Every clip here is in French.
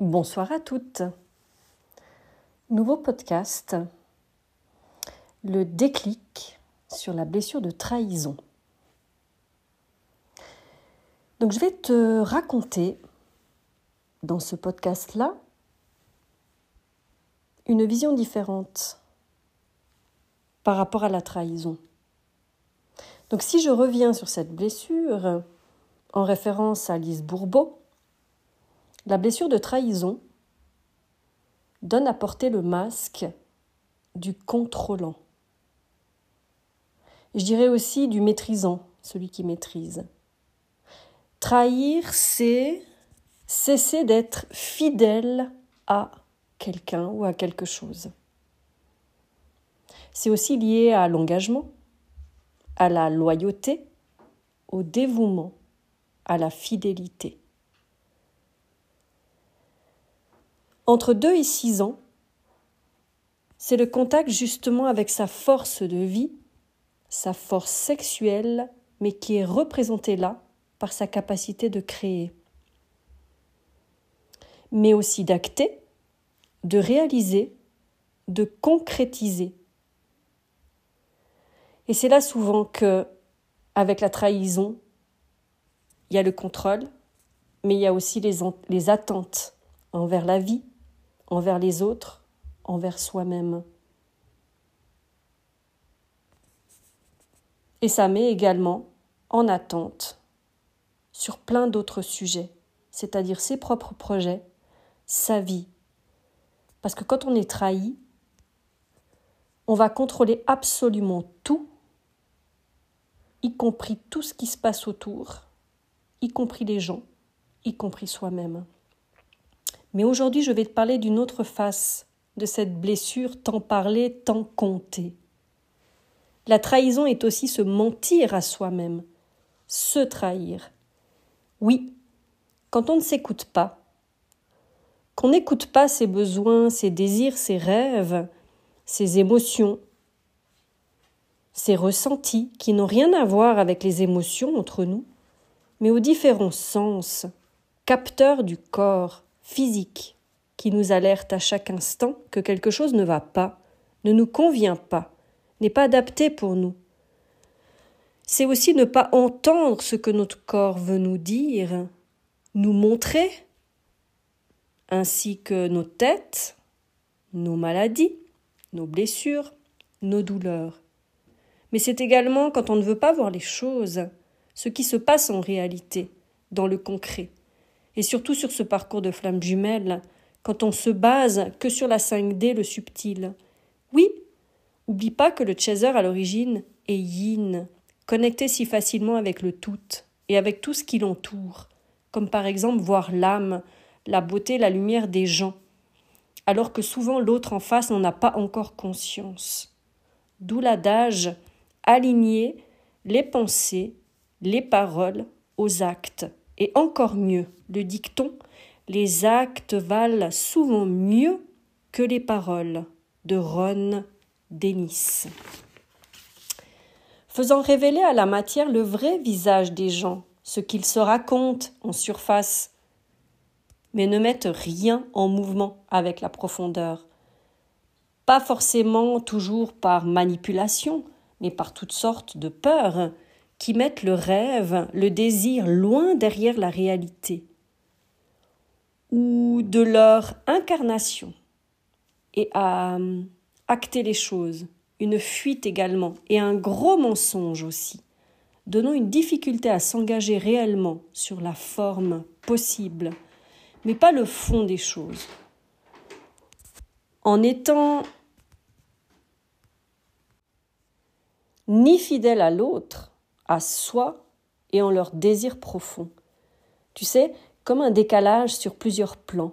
Bonsoir à toutes. Nouveau podcast. Le déclic sur la blessure de trahison. Donc je vais te raconter dans ce podcast-là une vision différente par rapport à la trahison. Donc si je reviens sur cette blessure en référence à Lise Bourbeau, la blessure de trahison donne à porter le masque du contrôlant. Je dirais aussi du maîtrisant, celui qui maîtrise. Trahir, c'est cesser d'être fidèle à quelqu'un ou à quelque chose. C'est aussi lié à l'engagement, à la loyauté, au dévouement, à la fidélité. Entre 2 et 6 ans, c'est le contact justement avec sa force de vie, sa force sexuelle, mais qui est représentée là par sa capacité de créer, mais aussi d'acter, de réaliser, de concrétiser. Et c'est là souvent que, avec la trahison, il y a le contrôle, mais il y a aussi les, les attentes envers la vie, envers les autres, envers soi-même. Et ça met également en attente sur plein d'autres sujets, c'est-à-dire ses propres projets, sa vie. Parce que quand on est trahi, on va contrôler absolument tout, y compris tout ce qui se passe autour, y compris les gens, y compris soi-même. Mais aujourd'hui, je vais te parler d'une autre face de cette blessure tant parlée, tant comptée. La trahison est aussi se mentir à soi-même, se trahir. Oui, quand on ne s'écoute pas, qu'on n'écoute pas ses besoins, ses désirs, ses rêves, ses émotions, ses ressentis qui n'ont rien à voir avec les émotions entre nous, mais aux différents sens, capteurs du corps, physique qui nous alerte à chaque instant que quelque chose ne va pas, ne nous convient pas, n'est pas adapté pour nous. C'est aussi ne pas entendre ce que notre corps veut nous dire, nous montrer, ainsi que nos têtes, nos maladies, nos blessures, nos douleurs. Mais c'est également quand on ne veut pas voir les choses, ce qui se passe en réalité, dans le concret, et surtout sur ce parcours de flammes jumelles, quand on se base que sur la 5D, le subtil. Oui, oublie pas que le chaser à l'origine est yin, connecté si facilement avec le tout et avec tout ce qui l'entoure, comme par exemple voir l'âme, la beauté, la lumière des gens, alors que souvent l'autre en face n'en a pas encore conscience. D'où l'adage aligner les pensées, les paroles aux actes et encore mieux, le dicton Les actes valent souvent mieux que les paroles de Ron Dennis. Faisant révéler à la matière le vrai visage des gens, ce qu'ils se racontent en surface, mais ne mettent rien en mouvement avec la profondeur. Pas forcément toujours par manipulation, mais par toutes sortes de peurs, qui mettent le rêve, le désir loin derrière la réalité, ou de leur incarnation, et à euh, acter les choses, une fuite également, et un gros mensonge aussi, donnant une difficulté à s'engager réellement sur la forme possible, mais pas le fond des choses. En étant ni fidèle à l'autre, à soi et en leur désir profond. Tu sais, comme un décalage sur plusieurs plans,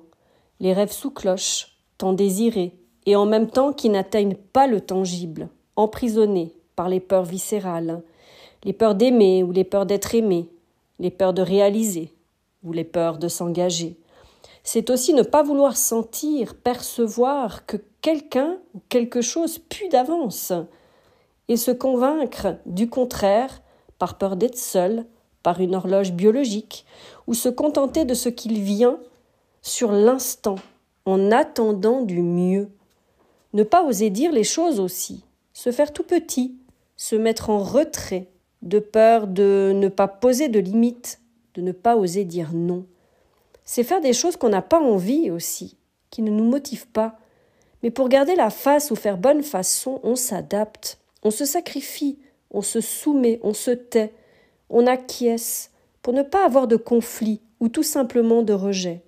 les rêves sous cloche, tant désirés, et en même temps qui n'atteignent pas le tangible, emprisonnés par les peurs viscérales, les peurs d'aimer ou les peurs d'être aimé, les peurs de réaliser ou les peurs de s'engager. C'est aussi ne pas vouloir sentir, percevoir que quelqu'un ou quelque chose pue d'avance, et se convaincre du contraire par peur d'être seul, par une horloge biologique, ou se contenter de ce qu'il vient, sur l'instant, en attendant du mieux. Ne pas oser dire les choses aussi, se faire tout petit, se mettre en retrait, de peur de ne pas poser de limites, de ne pas oser dire non. C'est faire des choses qu'on n'a pas envie aussi, qui ne nous motivent pas. Mais pour garder la face ou faire bonne façon, on s'adapte, on se sacrifie, on se soumet, on se tait, on acquiesce, pour ne pas avoir de conflit ou tout simplement de rejet.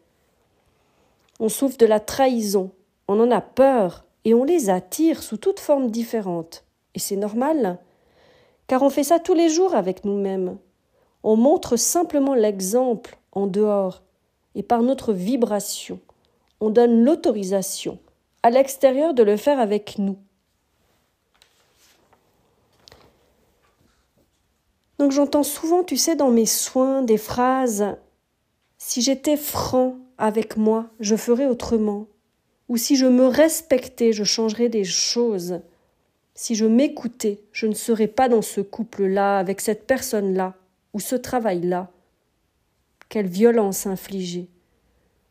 On souffre de la trahison, on en a peur, et on les attire sous toutes formes différentes. Et c'est normal, car on fait ça tous les jours avec nous-mêmes. On montre simplement l'exemple en dehors, et par notre vibration, on donne l'autorisation à l'extérieur de le faire avec nous. Donc j'entends souvent, tu sais, dans mes soins, des phrases Si j'étais franc avec moi, je ferais autrement. Ou si je me respectais, je changerais des choses. Si je m'écoutais, je ne serais pas dans ce couple-là, avec cette personne-là, ou ce travail-là. Quelle violence infligée.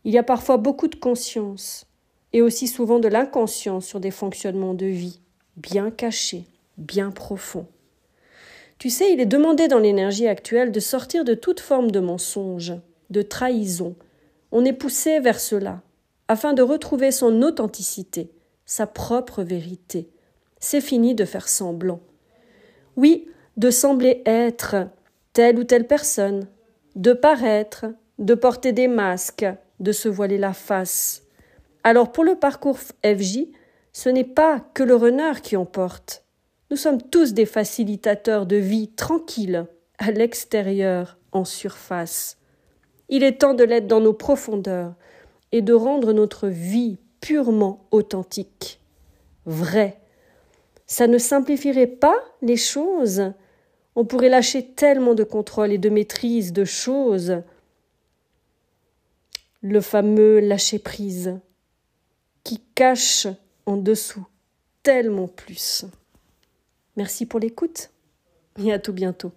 Il y a parfois beaucoup de conscience, et aussi souvent de l'inconscience sur des fonctionnements de vie, bien cachés, bien profonds. Tu sais, il est demandé dans l'énergie actuelle de sortir de toute forme de mensonge, de trahison. On est poussé vers cela, afin de retrouver son authenticité, sa propre vérité. C'est fini de faire semblant. Oui, de sembler être telle ou telle personne, de paraître, de porter des masques, de se voiler la face. Alors pour le parcours FJ, ce n'est pas que le runner qui emporte, nous sommes tous des facilitateurs de vie tranquille, à l'extérieur, en surface. Il est temps de l'être dans nos profondeurs et de rendre notre vie purement authentique, vraie. Ça ne simplifierait pas les choses On pourrait lâcher tellement de contrôle et de maîtrise de choses. Le fameux lâcher prise qui cache en dessous tellement plus. Merci pour l'écoute et à tout bientôt.